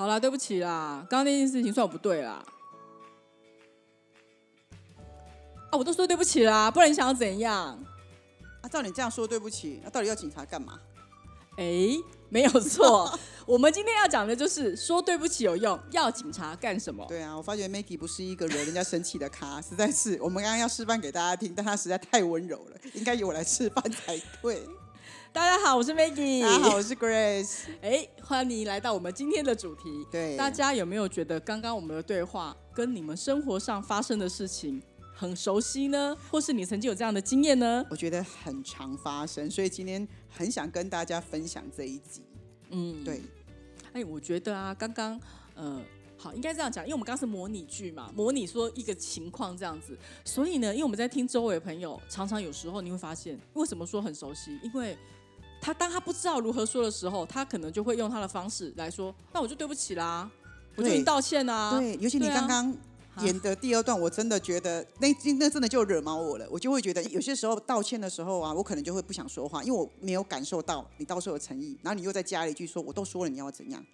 好啦，对不起啦，刚刚那件事情算我不对啦。啊，我都说对不起啦，不然你想要怎样？啊，照你这样说对不起，那到底要警察干嘛？哎，没有错，我们今天要讲的就是说对不起有用，要警察干什么？对啊，我发觉 Maggie 不是一个惹人家生气的咖，实在是我们刚刚要示范给大家听，但她实在太温柔了，应该由我来示范才对。大家好，我是 Maggie。大家好，我是 Grace。哎，欢迎来到我们今天的主题。对，大家有没有觉得刚刚我们的对话跟你们生活上发生的事情很熟悉呢？或是你曾经有这样的经验呢？我觉得很常发生，所以今天很想跟大家分享这一集。嗯，对。哎，我觉得啊，刚刚呃，好，应该这样讲，因为我们刚刚是模拟剧嘛，模拟说一个情况这样子。所以呢，因为我们在听周围的朋友，常常有时候你会发现，为什么说很熟悉？因为他当他不知道如何说的时候，他可能就会用他的方式来说：“那我就对不起啦，我就已经道歉啦。”对，尤其你刚刚演的第二段，我真的觉得那那真的就惹毛我了。我就会觉得有些时候道歉的时候啊，我可能就会不想说话，因为我没有感受到你到时候的诚意。然后你又再加了一句说：“我都说了，你要怎样？”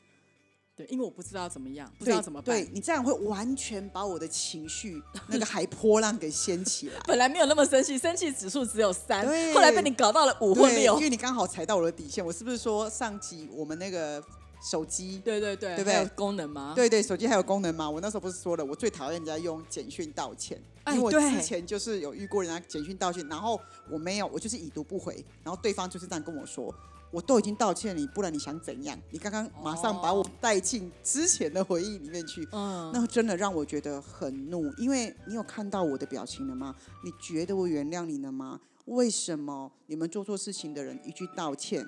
对，因为我不知道怎么样，不知道怎么办。对你这样会完全把我的情绪那个海波浪给掀起来。本来没有那么生气，生气指数只有三，后来被你搞到了五或六。因为你刚好踩到我的底线。我是不是说上集我们那个手机？对对对，对不对？功能吗？对对，手机还有功能吗？我那时候不是说了，我最讨厌人家用简讯道歉，因为我之前就是有遇过人家简讯道歉，然后我没有，我就是已读不回，然后对方就是这样跟我说。我都已经道歉你，不然你想怎样？你刚刚马上把我带进之前的回忆里面去，嗯，那真的让我觉得很怒。因为你有看到我的表情了吗？你觉得我原谅你了吗？为什么你们做错事情的人一句道歉，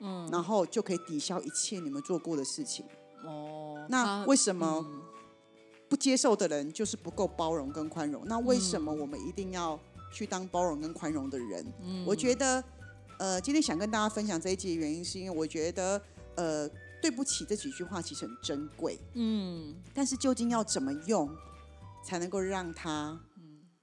嗯，然后就可以抵消一切你们做过的事情？哦，那为什么不接受的人就是不够包容跟宽容？那为什么我们一定要去当包容跟宽容的人？嗯，我觉得。呃，今天想跟大家分享这一集的原因，是因为我觉得，呃，对不起这几句话其实很珍贵，嗯，但是究竟要怎么用，才能够让它，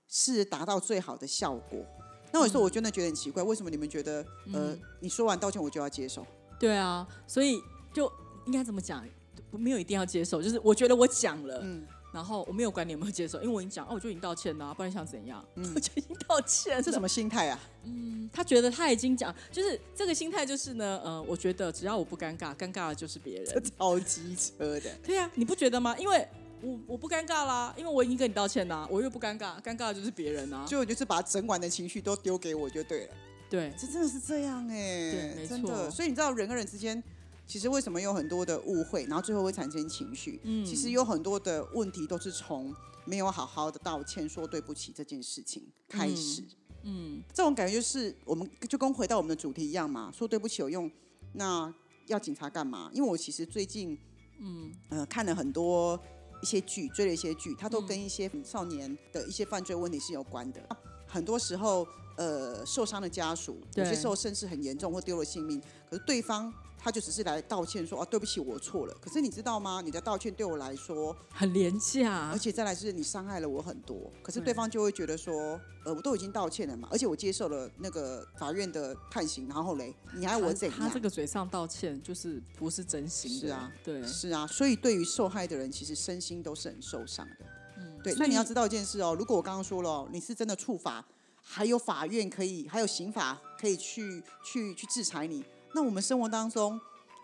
是达到最好的效果？那有时候，我真的觉得很奇怪，为什么你们觉得，呃，你说完道歉我就要接受？对啊，所以就应该怎么讲？没有一定要接受，就是我觉得我讲了，嗯。然后我没有管你有没有接受，因为我已经讲哦，我就已经道歉了，不然你想怎样？我 就已经道歉。这什么心态啊？嗯，他觉得他已经讲，就是这个心态就是呢，呃，我觉得只要我不尴尬，尴尬的就是别人。超机车的。对呀，你不觉得吗？因为我我不尴尬啦，因为我已经跟你道歉啦，我又不尴尬，尴尬的就是别人啊。就就是把整晚的情绪都丢给我就对了。对，这真的是这样哎，对，没错。所以你知道人跟人之间。其实为什么有很多的误会，然后最后会产生情绪？嗯，其实有很多的问题都是从没有好好的道歉、说对不起这件事情开始。嗯，这种感觉就是我们就跟回到我们的主题一样嘛，说对不起有用，那要警察干嘛？因为我其实最近，嗯呃看了很多一些剧，追了一些剧，它都跟一些少年的一些犯罪问题是有关的。很多时候，呃，受伤的家属有些时候甚至很严重或丢了性命，可是对方。他就只是来道歉，说啊对不起，我错了。可是你知道吗？你的道歉对我来说很廉价，而且再来是你伤害了我很多。可是对方就会觉得说，呃，我都已经道歉了嘛，而且我接受了那个法院的判刑，然后嘞，你还我怎样？他这个嘴上道歉就是不是真心的，是啊，对，是啊。所以对于受害的人，其实身心都是很受伤的。嗯，对。那你要知道一件事哦，如果我刚刚说了，哦你是真的触法，还有法院可以，还有刑法可以去去去制裁你。那我们生活当中，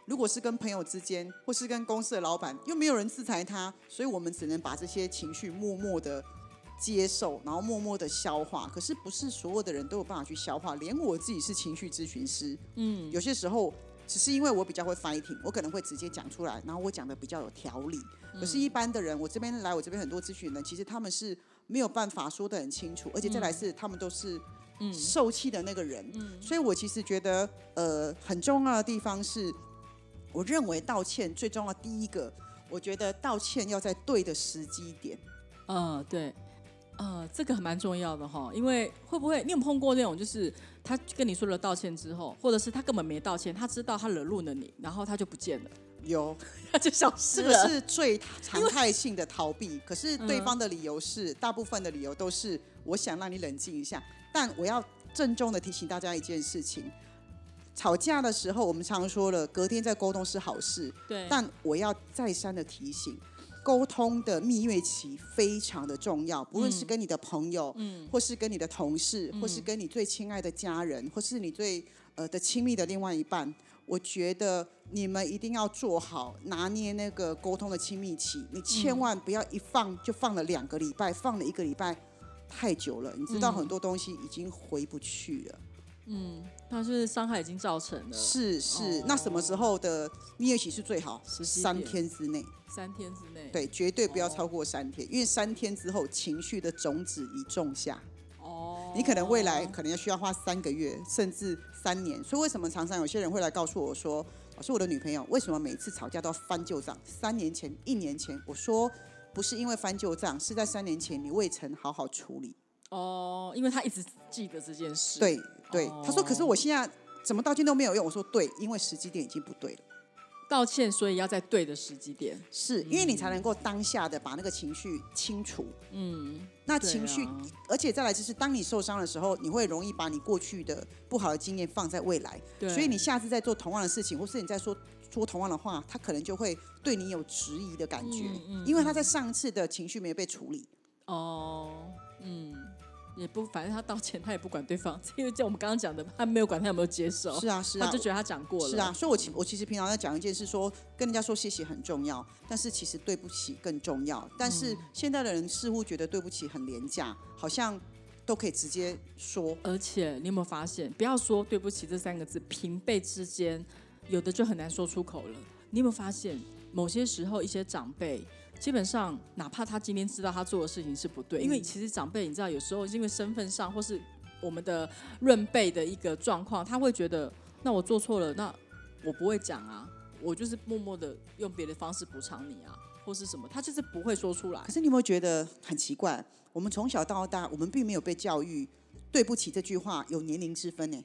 如果是跟朋友之间，或是跟公司的老板，又没有人制裁他，所以我们只能把这些情绪默默的接受，然后默默的消化。可是不是所有的人都有办法去消化，连我自己是情绪咨询师，嗯，有些时候只是因为我比较会 fighting，我可能会直接讲出来，然后我讲的比较有条理。可是，一般的人，我这边来我这边很多咨询人，其实他们是没有办法说的很清楚，而且再来是他们都是。受气的那个人，嗯。所以我其实觉得，呃，很重要的地方是，我认为道歉最重要第一个，我觉得道歉要在对的时机点。嗯，对，呃，这个蛮重要的哈，因为会不会你有碰过那种，就是他跟你说了道歉之后，或者是他根本没道歉，他知道他惹怒了你，然后他就不见了，有。他就消失这了。个是最常 态性的逃避，可是对方的理由是，大部分的理由都是我想让你冷静一下，但我要郑重的提醒大家一件事情。吵架的时候，我们常说了，隔天再沟通是好事，对，但我要再三的提醒，沟通的蜜月期非常的重要，不论是跟你的朋友，嗯。或是跟你的同事，或是跟你最亲爱的家人，或是你最呃的亲密的另外一半，我觉得你们一定要做好拿捏那个沟通的亲密期，你千万不要一放就放了两个礼拜，放了一个礼拜太久了，你知道嗯很多东西已经回不去了。嗯，但是伤害已经造成了，是是，哦那什么时候的蜜月期是最好？时机三天之内。三天之内，，对，绝对不要超过三天，因为三天之后情绪的种子已种下，哦，你可能未来可能要需要花三个月甚至三年。所以为什么常常有些人会来告诉我说，我是我的女朋友，为什么每次吵架都要翻旧账？三年前、一年前，我说不是因为翻旧账，是在三年前你未曾好好处理。哦，因为他一直记得这件事，，对对，他说，哦可是我现在怎么道歉都没有用。我说对，因为时机点已经不对了。道歉，所以要在对的时机点，是因为你才能够当下的把那个情绪清除。嗯，那情绪啊而且再来就是，当你受伤的时候，你会容易把你过去的不好的经验放在未来，对，所以你下次再做同样的事情，或是你在说说同样的话，他可能就会对你有质疑的感觉，嗯嗯因为他在上次的情绪没有被处理。哦，嗯，也不，反正他道歉，他也不管对方，因为就我们刚刚讲的，他没有管他有没有接受，是啊，是啊他就。觉得他讲过了，是啊，，所以我其我其实平常在讲一件事说跟人家说谢谢很重要，但是其实对不起更重要。但是嗯现在的人似乎觉得对不起很廉价，好像都可以直接说。而且你有没有发现，不要说对不起这三个字，平辈之间有的就很难说出口了。你有没有发现，某些时候一些长辈，基本上哪怕他今天知道他做的事情是不对，因为其实长辈你知道，有时候因为身份上或是我们的润辈的一个状况，他会觉得，那我做错了，那我不会讲啊，我就是默默的用别的方式补偿你啊，或是什么，他就是不会说出来可。是你有没有觉得很奇怪？我们从小到大，我们并没有被教育“对不起”这句话有年龄之分呢？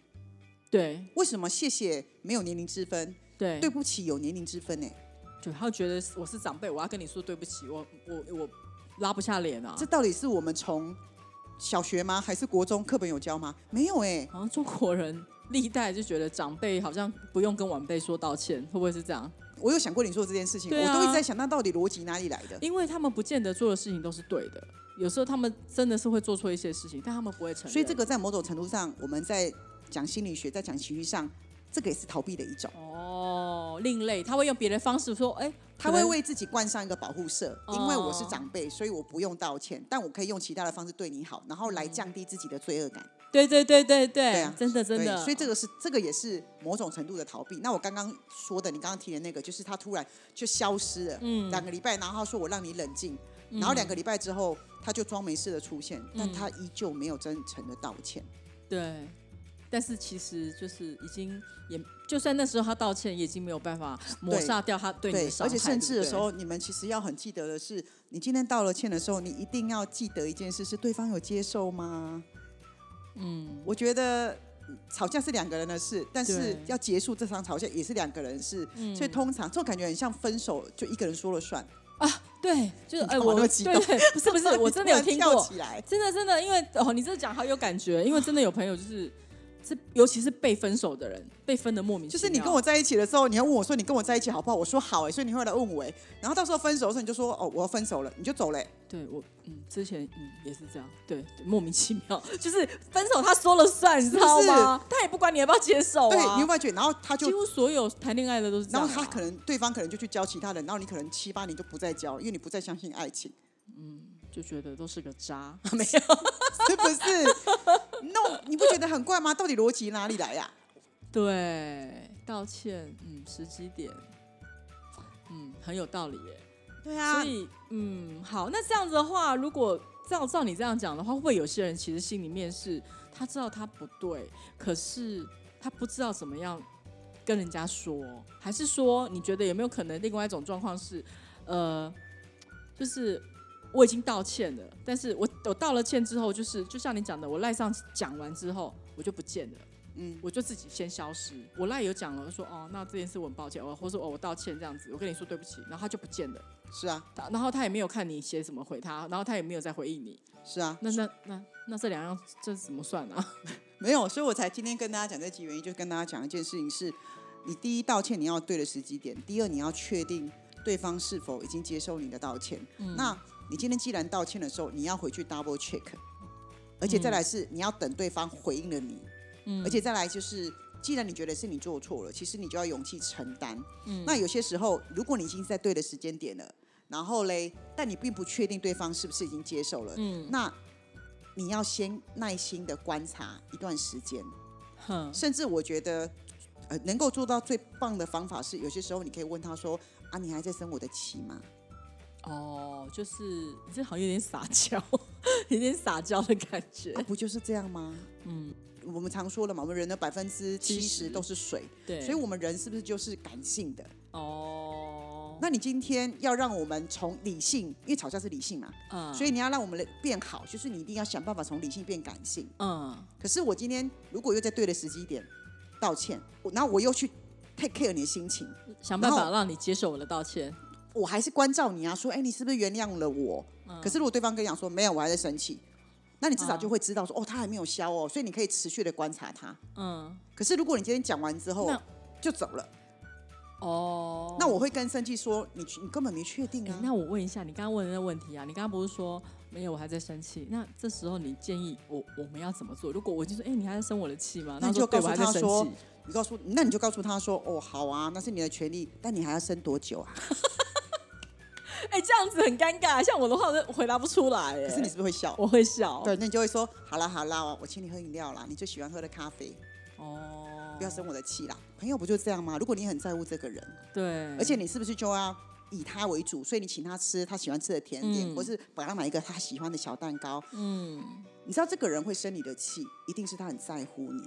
对为什么谢谢没有年龄之分，对对不起有年龄之分呢？对，他会觉得我是长辈，我要跟你说对不起，我我我拉不下脸啊。这到底是我们从小学吗？还是国中课本有教吗？没有哎、好像中国人历代就觉得长辈好像不用跟晚辈说道歉，会不会是这样？我有想过你说这件事情，啊我都一直在想，那到底逻辑哪里来的？因为他们不见得做的事情都是对的，有时候他们真的是会做错一些事情，但他们不会承认。所以这个在某种程度上，我们在讲心理学，在讲情绪上，这个也是逃避的一种。哦，另类，他会用别的方式说，哎，他会为自己冠上一个保护色，哦因为我是长辈，所以我不用道歉，但我可以用其他的方式对你好，然后来降低自己的罪恶感。对对对对对，对啊真的真，的，所以这个是这个也是某种程度的逃避。那我刚刚说的，你刚刚提的那个，就是他突然就消失了，嗯两个礼拜，然后他说我让你冷静，然后两个礼拜之后他就装没事的出现，但嗯他依旧没有真诚的道歉。对。但是其实就是已经也，就算那时候他道歉，也已经没有办法抹杀掉他对你的伤害。而且甚至的时候，你们其实要很记得的是，你今天道了歉的时候，你一定要记得一件事：是对方有接受吗？嗯，我觉得嗯吵架是两个人的事，但是要结束这场吵架也是两个人的事，嗯所以通常这种感觉很像分手，就一个人说了算啊。对，就是哎，我对对，不是不是，我真的有听过，起来。真的真的，因为哦，你这讲好有感觉，因为真的有朋友就是是，尤其是被分手的人，被分的莫名其妙，就是你跟我在一起的时候，你要问我说你跟我在一起好不好？我说好哎、所以你会来问我哎、然后到时候分手的时候你就说哦我要分手了，你就走嘞、对我嗯之前嗯也是这样，对，莫名其妙，就是分手他说了算，你知道吗？他也不管你要不要接受对，你有没有觉得？然后他就，几乎所有谈恋爱的都是这样、然后他可能对方可能就去交其他人，然后你可能七八年就不再交，因为你不再相信爱情，嗯就觉得都是个渣，没有，是不是？那你不觉得很怪吗？到底逻辑哪里来呀、对，道歉，嗯，时机点，嗯，很有道理耶。对啊所，以，嗯，好，那这样子的话，如果照照你这样讲的话，会不会有些人其实心里面是他知道他不对，可是他不知道怎么样跟人家说，还是说你觉得有没有可能另外一种状况是，呃，就是我已经道歉了，但是我我道了歉之后，就是就像你讲的，我赖上讲完之后，我就不见了。嗯，我就自己先消失。我赖有讲了，说哦，那这件事我很抱歉，我或者说哦，我道歉这样子，我跟你说对不起，然后他就不见了。是啊，然后他也没有看你写什么回他，然后他也没有再回应你。是啊，那那那那这两样这怎么算啊？没有，所以我才今天跟大家讲这几原因，就跟大家讲一件事情：是你第一道歉你要对的时机点，第二你要确定对方是否已经接受你的道歉。那你今天既然道歉的时候，你要回去 double check，而且再来是你要等对方回应了你。嗯而且再来就是，既然你觉得是你做错了，其实你就要勇气承担。嗯，那有些时候，如果你已经在对的时间点了，然后嘞，但你并不确定对方是不是已经接受了，嗯，那你要先耐心的观察一段时间。哼，甚至我觉得，呃，能够做到最棒的方法是，有些时候你可以问他说：“啊，你还在生我的气吗？”哦，就是你这好像有点撒娇，有点撒娇的感觉。不就是这样吗？嗯。我们常说了嘛，我们人的百分之七十都是水，对，所以我们人是不是就是感性的？哦，那你今天要让我们从理性，因为吵架是理性嘛，嗯，所以你要让我们变好，就是你一定要想办法从理性变感性，嗯。可是我今天如果又在对的时机点道歉，然后我又去 take care 你的心情，想办法让你接受我的道歉，我还是关照你啊，说，哎，你是不是原谅了我？可是如果对方跟你讲说没有，我还在生气。那你至少就会知道说，哦，他还没有消哦，所以你可以持续的观察他。嗯。可是如果你今天讲完之后就走了，哦，那我会跟生气说，你你根本没确定啊。那我问一下，你刚刚问的那个问题啊，你刚刚不是说没有，我还在生气？那这时候你建议我我们要怎么做？如果我就说，哎，你还在生我的气吗？那你就告诉他说，你告诉，那你就告诉他说，哦，好啊，那是你的权利，但你还要生多久啊？哎，这样子很尴尬。像我的话，我回答不出来。可是你是不是会笑？我会笑。对，那你就会说：好啦好啦，我请你喝饮料啦，你最喜欢喝的咖啡。哦，不要生我的气啦。朋友不就这样吗？如果你很在乎这个人，对，而且你是不是就要以他为主？所以你请他吃他喜欢吃的甜点，或是把他买一个他喜欢的小蛋糕。嗯，你知道这个人会生你的气，一定是他很在乎你。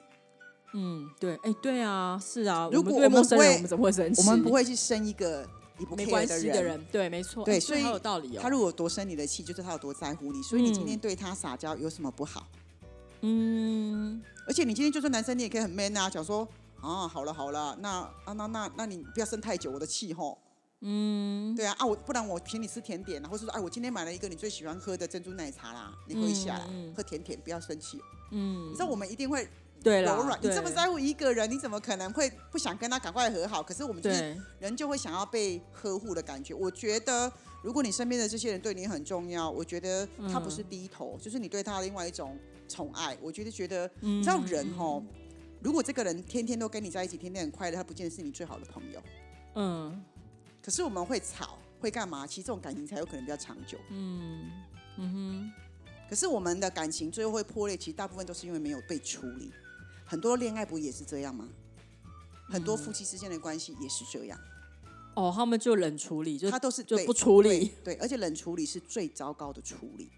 嗯，对，哎，对啊，是啊。如果我们不会，我们怎么会生气？我们不会去生一个。没关系的人，对，没错，对，所以有道理哦。他如果多生你的气，就是他有多在乎你。所以你今天对他撒娇有什么不好？嗯，而且你今天就算男生，你也可以很 man 啊，讲说啊，好了好了，那啊那那那你不要生太久我的气吼。嗯，对啊啊，我不然我请你吃甜点，或者说哎，我今天买了一个你最喜欢喝的珍珠奶茶啦，你喝一下，喝甜甜，不要生气。嗯，你知道我们一定会。对柔软，你这么在乎一个人，你怎么可能会不想跟他赶快和好？可是我们就是人，就会想要被呵护的感觉。我觉得，如果你身边的这些人对你很重要，我觉得他不是低头，就是你对他另外一种宠爱。我觉得，觉得你知道人哦，如果这个人天天都跟你在一起，天天很快乐，他不见得是你最好的朋友。嗯。可是我们会吵，会干嘛？其实这种感情才有可能比较长久。嗯嗯哼。可是我们的感情最后会破裂，其实大部分都是因为没有被处理。很多恋爱不也是这样吗？很多夫妻之间的关系也是这样。哦，他们就冷处理，就他都是就不处理，对，而且冷处理是最糟糕的处理。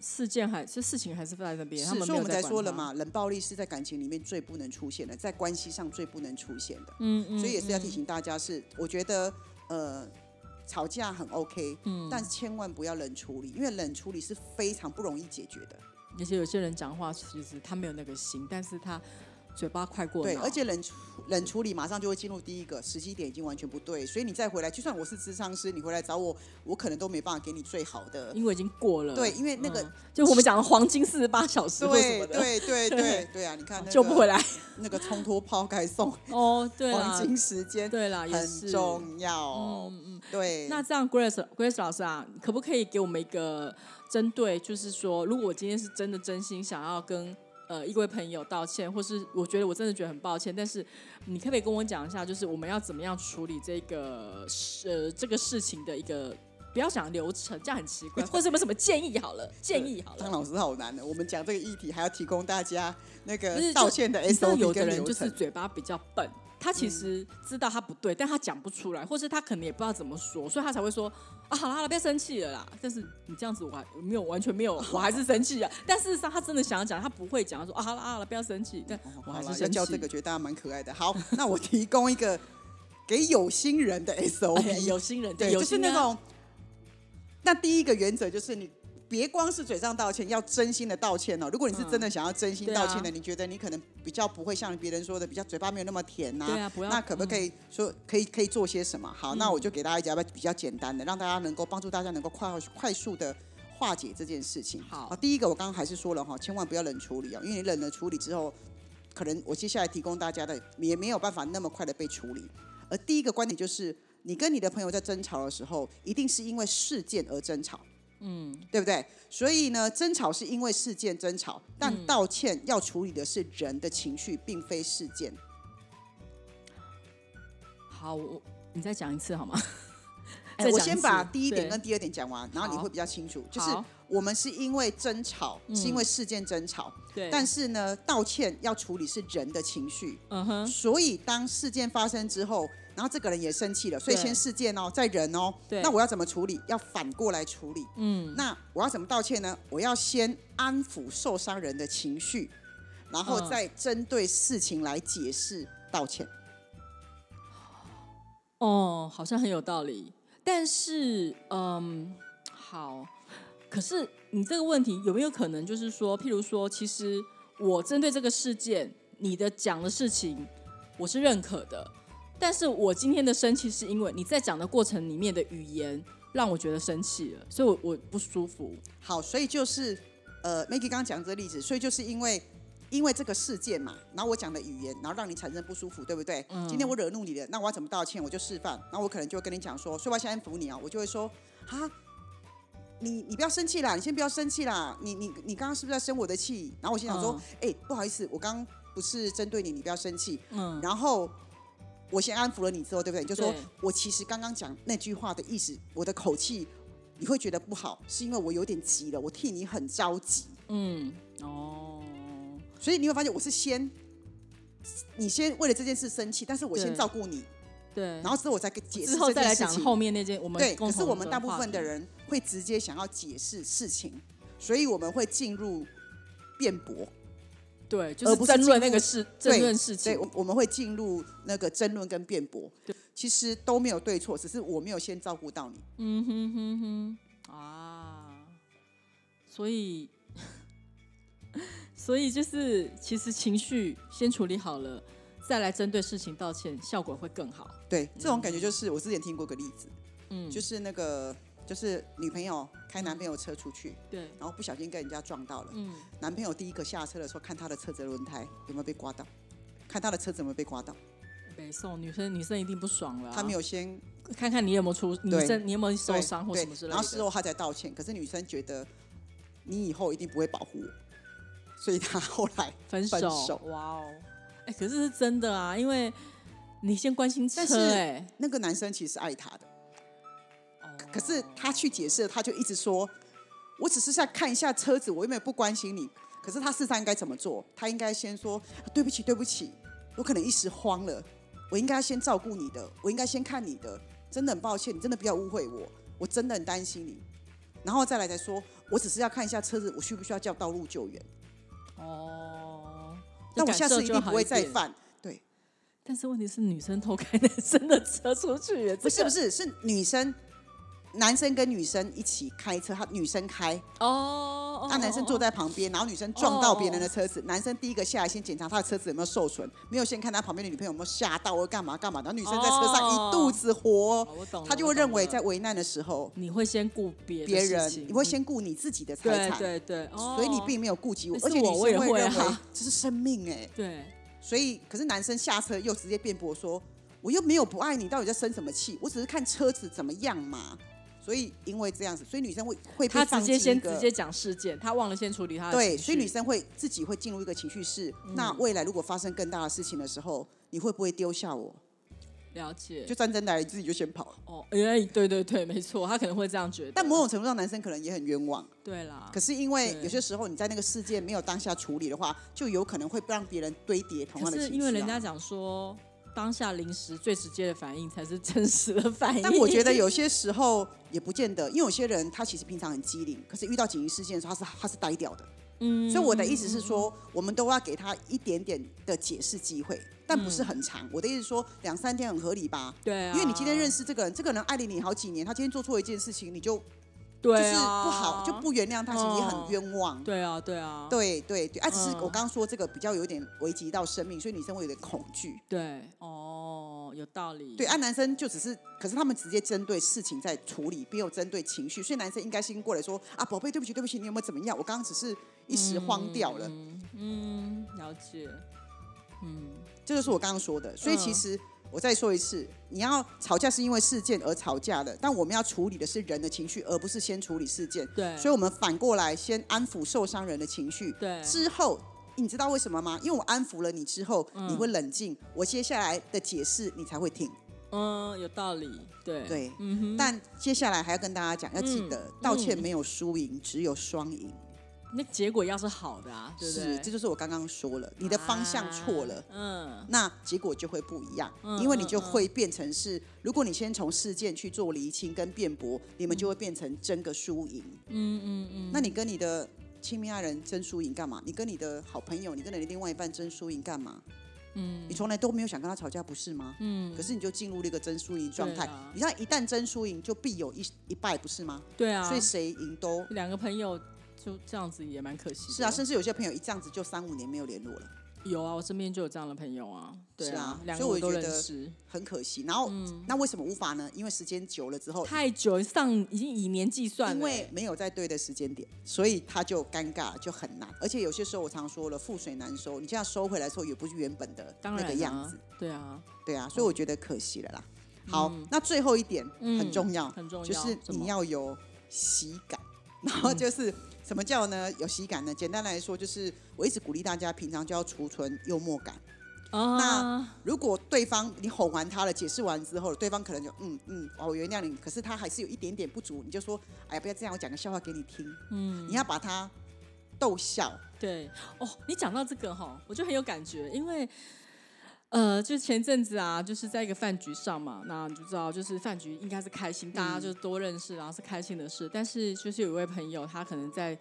事件还是事情还是在那边，是，所以我们才说了嘛，冷暴力是在感情里面最不能出现的，在关系上最不能出现的。嗯嗯。所以也是要提醒大家，是我觉得呃，吵架很 OK，嗯，但千万不要冷处理，因为冷处理是非常不容易解决的。而且有些人讲话，其实他没有那个心，但是他嘴巴快过对，而且冷处冷处理马上就会进入第一个时机点，已经完全不对，所以你再回来，就算我是智商师，你回来找我，我可能都没办法给你最好的，因为已经过了。对，因为那个就我们讲的黄金四十八小时，对对对对 对啊！你看救不回来，那个冲脱抛开送 哦，对黄金时间对啦，很重要。嗯嗯，对。那这样，Grace Grace 老师啊，可不可以给我们一个？针对就是说，如果我今天是真的真心想要跟呃一位朋友道歉，或是我觉得我真的觉得很抱歉，但是你可不可以跟我讲一下，就是我们要怎么样处理这个呃这个事情的一个不要讲流程，这样很奇怪，或者有没有什么建议？好了，建议好了。张老师好难的，我们讲这个议题还要提供大家那个道歉的 SOP 有的人就是嘴巴比较笨。他其实知道他不对，但他讲不出来，或是他可能也不知道怎么说，所以他才会说啊，好了好了，不要生气了啦。但是你这样子，我还没有完全没有，我还是生气啊。但事实上，他真的想要讲，他不会讲，他说啊，好了好了，不要生气。但我还是生气。教这个觉得大家蛮可爱的。好，那我提供一个给有心人的 SOP，有心人对，就是那种。那第一个原则就是你。别光是嘴上道歉，要真心的道歉哦。如果你是真的想要真心道歉的，你觉得你可能比较不会像别人说的，比较嘴巴没有那么甜呐。对啊，那可不可以说可以可以做些什么？好，那我就给大家一讲比较简单的，让大家能够帮助大家能够快快速的化解这件事情。好，第一个我刚刚还是说了哈，千万不要冷处理啊，因为你冷了处理之后，可能我接下来提供大家的也没有办法那么快的被处理。而第一个观点就是，你跟你的朋友在争吵的时候，一定是因为事件而争吵。嗯，对不对？所以呢，争吵是因为事件争吵，但道歉要处理的是人的情绪，并非事件。好，我你再讲一次好吗？我先把第一点跟第二点讲完，然后你会比较清楚。就是我们是因为争吵，是因为事件争吵。对。但是呢，道歉要处理是人的情绪。嗯哼。所以当事件发生之后。然后这个人也生气了，所以先事件哦，再人哦。对。那我要怎么处理？要反过来处理。嗯。那我要怎么道歉呢？我要先安抚受伤人的情绪，然后再针对事情来解释道歉。哦，好像很有道理。但是，嗯，好。可是你这个问题有没有可能就是说，譬如说，其实我针对这个事件，你的讲的事情，我是认可的。但是我今天的生气是因为你在讲的过程里面的语言让我觉得生气了，所以我我不舒服。好，所以就是呃，Maggie 刚刚讲这个例子，所以就是因为因为这个事件嘛，然后我讲的语言，然后让你产生不舒服，对不对？嗯。今天我惹怒你了，那我要怎么道歉？我就示范，然后我可能就会跟你讲说，所以我先安抚你啊，我就会说啊，你你不要生气啦，你先不要生气啦，你你你刚刚是不是在生我的气？然后我心想说，哎，不好意思，我刚刚不是针对你，你不要生气。嗯。然后。我先安抚了你之后，对不对？就说我其实刚刚讲那句话的意思，我的口气你会觉得不好，是因为我有点急了，我替你很着急。嗯，哦，所以你会发现我是先，你先为了这件事生气，但是我先照顾你，对，然后之后我再给解释之后再来讲后面那件我们对，可是我们大部分的人会直接想要解释事情，所以我们会进入辩驳。对，就是争论那个事，争论事情。对，我们会进入那个争论跟辩驳。对，其实都没有对错，只是我没有先照顾到你。嗯哼哼哼，啊，所以，所以就是，其实情绪先处理好了，再来针对事情道歉，效果会更好。对，这种感觉就是我之前听过个例子，嗯，就是那个。就是女朋友开男朋友车出去，对，然后不小心跟人家撞到了。嗯，男朋友第一个下车的时候，看他的车子轮胎有没有被刮到，看他的车子有没有被刮到。没送女生，女生一定不爽了。他没有先看看你有没有出，女生你有没有受伤或什么之类的。然后事后他才道歉，可是女生觉得你以后一定不会保护我，所以他后来 分手。哇哦，哎，可是是真的啊，因为你先关心车，哎，那个男生其实爱他的。可是他去解释，他就一直说：“我只是在看一下车子，我又没有不关心你。”可是他事实上应该怎么做？他应该先说：“对不起，对不起，我可能一时慌了，我应该先照顾你的，我应该先看你的，真的很抱歉，你真的不要误会我，我真的很担心你。”然后再来再说：“我只是要看一下车子，我需不需要叫道路救援？”哦，那我下次一定不会再犯。对，但是问题是女生偷开男生的车出去，不是不是是女生。男生跟女生一起开车，他女生开哦，他男生坐在旁边，然后女生撞到别人的车子，男生第一个下来先检查他的车子有没有受损，没有先看他旁边的女朋友有没有吓到或干嘛干嘛，然后女生在车上一肚子火，他就会认为在危难的时候你会先顾别别人，你会先顾你自己的财产，对对，所以你并没有顾及我，而且女生会认为这是生命哎，对，所以可是男生下车又直接辩驳说，我又没有不爱你，到底在生什么气？我只是看车子怎么样嘛。所以因为这样子，所以女生会会他直接先直接讲事件，他忘了先处理他的对，所以女生会自己会进入一个情绪室。那未来如果发生更大的事情的时候，你会不会丢下我？了解，就战争来了，自己就先跑。哦，哎，对对对，没错，他可能会这样觉得。但某种程度上，男生可能也很冤枉。对啦。可是因为有些时候你在那个事件没有当下处理的话，就有可能会让别人堆叠同样的情绪。因为人家讲说。当下临时最直接的反应才是真实的反应。但我觉得 有些时候也不见得，因为有些人他其实平常很机灵，可是遇到紧急事件的时候，他是他是呆掉的。嗯。所以我的意思是说，我们都要给他一点点的解释机会。但不是很长。我的意思说，两三天很合理吧？对啊，因为你今天认识这个人，这个人爱理你好几年，他今天做错一件事情，你就。就是不好，就不原谅他，其实也很冤枉。对啊，对啊，对对对，啊，只是我刚刚说这个比较有点危及到生命，所以女生会有点恐惧。对，哦，有道理。对，啊，男生就只是，可是他们直接针对事情在处理，没有针对情绪，所以男生应该先过来说啊，宝贝，对不起，对不起，你有没有怎么样？我刚刚只是一时慌掉了。嗯，了解。嗯，这就是我刚刚说的，所以其实。我再说一次，你要吵架是因为事件而吵架的，但我们要处理的是人的情绪，而不是先处理事件。对，所以我们反过来先安抚受伤人的情绪。对，之后你知道为什么吗？因为我安抚了你之后，你会冷静，我接下来的解释你才会听。嗯，有道理。对对。但接下来还要跟大家讲，要记得道歉没有输赢，只有双赢。那结果要是好的啊，是，这就是我刚刚说了，你的方向错了，嗯，那结果就会不一样，因为你就会变成是，如果你先从事件去做厘清跟辩驳，你们就会变成争个输赢，嗯嗯嗯，那你跟你的亲密爱人争输赢干嘛？你跟你的好朋友，你跟你的另外一半争输赢干嘛？嗯，你从来都没有想跟他吵架，不是吗？嗯，可是你就进入了一个争输赢状态，你看一旦争输赢，就必有一一败，不是吗？对啊，所以谁赢都两个朋友。就这样子也蛮可惜。是啊，甚至有些朋友一这样子就三五年没有联络了。有啊，我身边就有这样的朋友啊。对啊，所以我觉得很可惜。然后，那为什么无法呢？因为时间久了之后，太久上已经以年计算，因为没有在对的时间点，所以他就尴尬，就很难。而且有些时候我常说了，覆水难收。你这样收回来之后，也不是原本的那个样子。对啊，对啊，所以我觉得可惜了啦。好，那最后一点很重要，很重要，就是你要有喜感，然后就是。什么叫呢？有喜感呢？简单来说，就是我一直鼓励大家，平常就要储存幽默感。那如果对方你哄完他了，解释完之后，对方可能就嗯嗯，我原谅你。可是他还是有一点点不足，你就说，哎呀，不要这样，我讲个笑话给你听。嗯，你要把他逗笑。对，哦，你讲到这个哈，我就很有感觉，因为。呃，就前阵子啊，就是在一个饭局上嘛，那你就知道，就是饭局应该是开心，大家就多认识，然后是开心的事。但是就是有一位朋友，他可能在，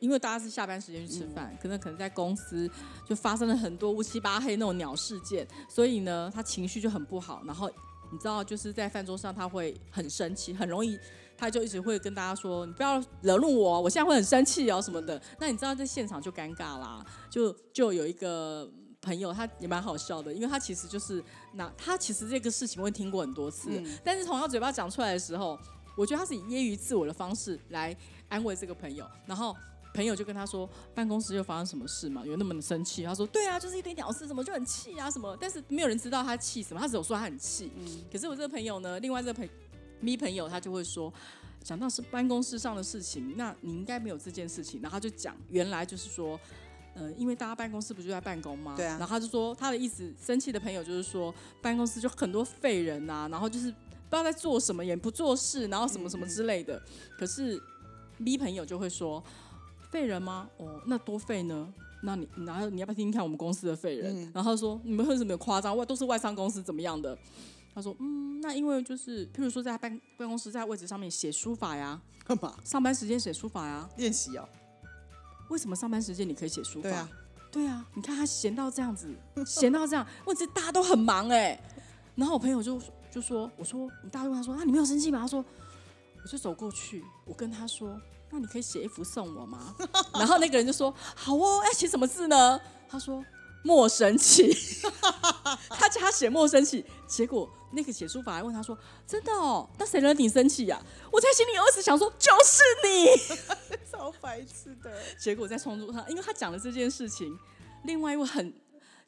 因为大家是下班时间去吃饭，可能可能在公司就发生了很多乌漆八黑那种鸟事件，所以呢，他情绪就很不好。然后你知道，就是在饭桌上他会很生气，很容易，他就一直会跟大家说：“你不要惹怒我，我现在会很生气哦什么的。”那你知道在现场就尴尬啦，就就有一个。朋友他也蛮好笑的，因为他其实就是那他其实这个事情我听过很多次，但是从他嘴巴讲出来的时候，我觉得他是以揶揄自我的方式来安慰这个朋友，然后朋友就跟他说办公室又发生什么事嘛，有那么生气？他说对啊，就是一堆鸟事，怎么就很气啊什么，但是没有人知道他气什么，他只有说他很气。可是我这个朋友呢，另外这个朋咪朋友他就会说，讲到是办公室上的事情，那你应该没有这件事情，然后他就讲原来就是说。呃，因为大家办公室不就在办公吗？对啊。然后他就说，他的意思，生气的朋友就是说，办公室就很多废人呐，然后就是不知道在做什么，也不做事，然后什么什么之类的。可是 B 朋友就会说，废人吗？哦，那多废呢？那你然后你要不要听听看我们公司的废人？然后他说你们为什么有夸张？外都是外商公司怎么样的？他说，嗯，那因为就是，譬如说在办办公室在位置上面写书法呀，干嘛？上班时间写书法呀，练习哦。为什么上班时间你可以写书法？对啊，对啊，你看他闲到这样子，闲到这样，问题大家都很忙哎。然后我朋友就就说：“我说，大家问他说，啊，你没有生气吗？”他说：“我就走过去，我跟他说，那你可以写一幅送我吗？” 然后那个人就说：“好哦，要写什么字呢？”他说。莫生气，他叫他写莫生气，结果那个写书法还问他说：“真的哦，那谁惹你生气呀？”我在心里二十想说：“就是你，超白痴的。”结果在冲突上，因为他讲了这件事情，另外一位很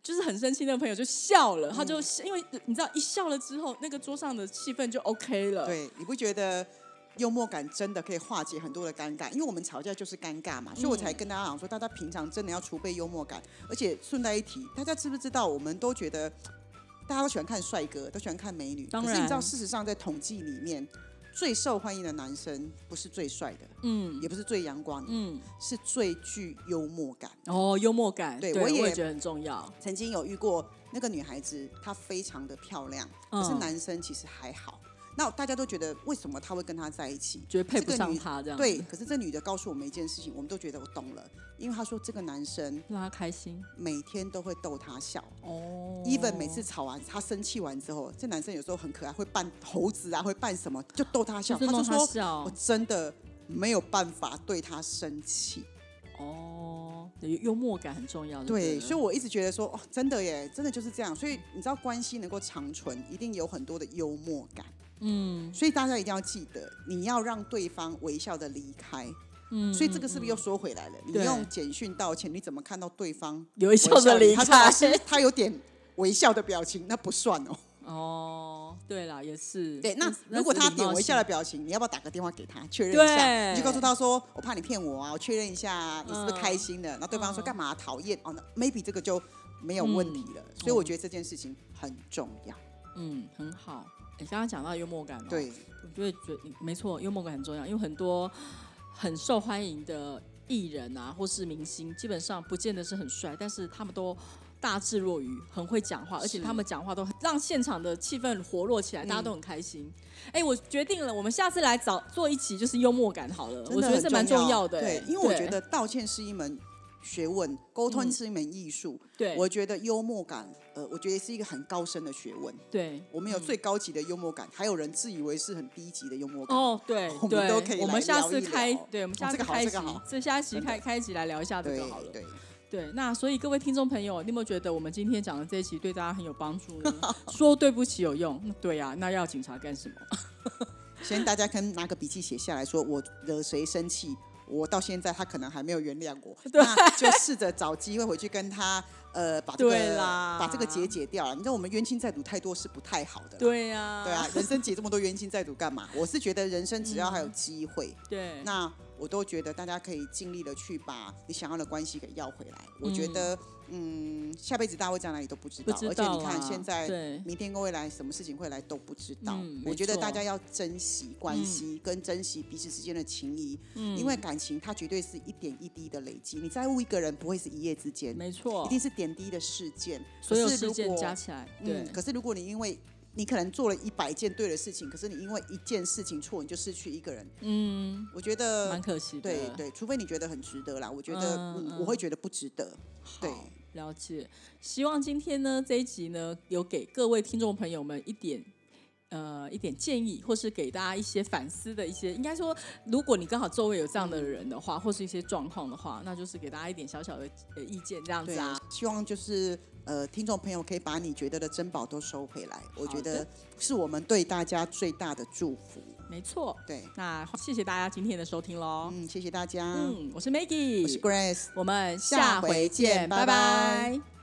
就是很生气那个朋友就笑了，他就因为你知道一笑了之后，那个桌上的气氛就 OK 了。对，你不觉得？幽默感真的可以化解很多的尴尬，因为我们吵架就是尴尬嘛，所以我才跟大家讲说，大家平常真的要储备幽默感。而且顺带一提，大家知不知道？我们都觉得大家都喜欢看帅哥，都喜欢看美女。可是你知道，事实上在统计里面，最受欢迎的男生不是最帅的，嗯，也不是最阳光的，嗯，是最具幽默感。哦，幽默感，对我也觉得很重要。曾经有遇过那个女孩子，她非常的漂亮，可是男生其实还好。那大家都觉得为什么他会跟他在一起？觉得配不上他这样。对，可是这女的告诉我们一件事情，我们都觉得我懂了，因为她说这个男生让她开心，每天都会逗她笑。哦，even 每次吵完，他生气完之后，这男生有时候很可爱，会扮猴子啊，会扮什么，就逗她笑。他就说：“我真的没有办法对他生气。”哦，幽默感很重要。对，所以我一直觉得说，哦，真的耶，真的就是这样。所以你知道，关系能够长存，一定有很多的幽默感。嗯，所以大家一定要记得，你要让对方微笑的离开。嗯，所以这个是不是又说回来了？你用简讯道歉，你怎么看到对方微笑的离开？他他有点微笑的表情，那不算哦。哦，对了，也是。对，那如果他点微笑的表情，你要不要打个电话给他确认一下？你就告诉他说：“我怕你骗我啊，我确认一下你是不是开心的。”那对方说：“干嘛？讨厌哦。”那 maybe 这个就没有问题了。所以我觉得这件事情很重要。嗯，很好。你刚刚讲到幽默感，对，我觉得觉没错，幽默感很重要，因为很多很受欢迎的艺人啊，或是明星，基本上不见得是很帅，但是他们都大智若愚，很会讲话，而且他们讲话都让现场的气氛活络起来，大家都很开心。哎，我决定了，我们下次来找做一期就是幽默感好了，我觉得这蛮重要的。对，因为我觉得道歉是一门。学问沟通是一门艺术，对，我觉得幽默感，呃，我觉得是一个很高深的学问。对，我们有最高级的幽默感，还有人自以为是很低级的幽默感。哦，对，我们都可以。我们下次开，对，我们下次开集，这下集开开集来聊一下这个好了。对，对，那所以各位听众朋友，你有没有觉得我们今天讲的这一期对大家很有帮助呢？说对不起有用？对呀，那要警察干什么？先大家可以拿个笔记写下来说，我惹谁生气？我到现在他可能还没有原谅我，那就试着找机会回去跟他，呃，把这个把这个结解掉了。你知道我们冤亲债主太多是不太好的。对呀，对啊，人生结这么多冤亲债主干嘛？我是觉得人生只要还有机会，对，那我都觉得大家可以尽力的去把你想要的关系给要回来。我觉得。嗯，下辈子大家会在哪里都不知道，而且你看现在，明天跟未来什么事情会来都不知道。我觉得大家要珍惜关系，跟珍惜彼此之间的情谊，因为感情它绝对是一点一滴的累积。你在乎一个人不会是一夜之间，没错，一定是点滴的事件，所有事件加起来。对，可是如果你因为你可能做了一百件对的事情，可是你因为一件事情错，你就失去一个人。嗯，我觉得蛮可惜。对对，除非你觉得很值得啦，我觉得我会觉得不值得。对。了解，希望今天呢这一集呢有给各位听众朋友们一点呃一点建议，或是给大家一些反思的一些。应该说，如果你刚好周围有这样的人的话，或是一些状况的话，那就是给大家一点小小的呃意见，这样子啊。希望就是呃听众朋友可以把你觉得的珍宝都收回来，我觉得是我们对大家最大的祝福。没错，对，那谢谢大家今天的收听喽。嗯，谢谢大家。嗯，我是 Maggie，我是 Grace，我们下回见，拜拜。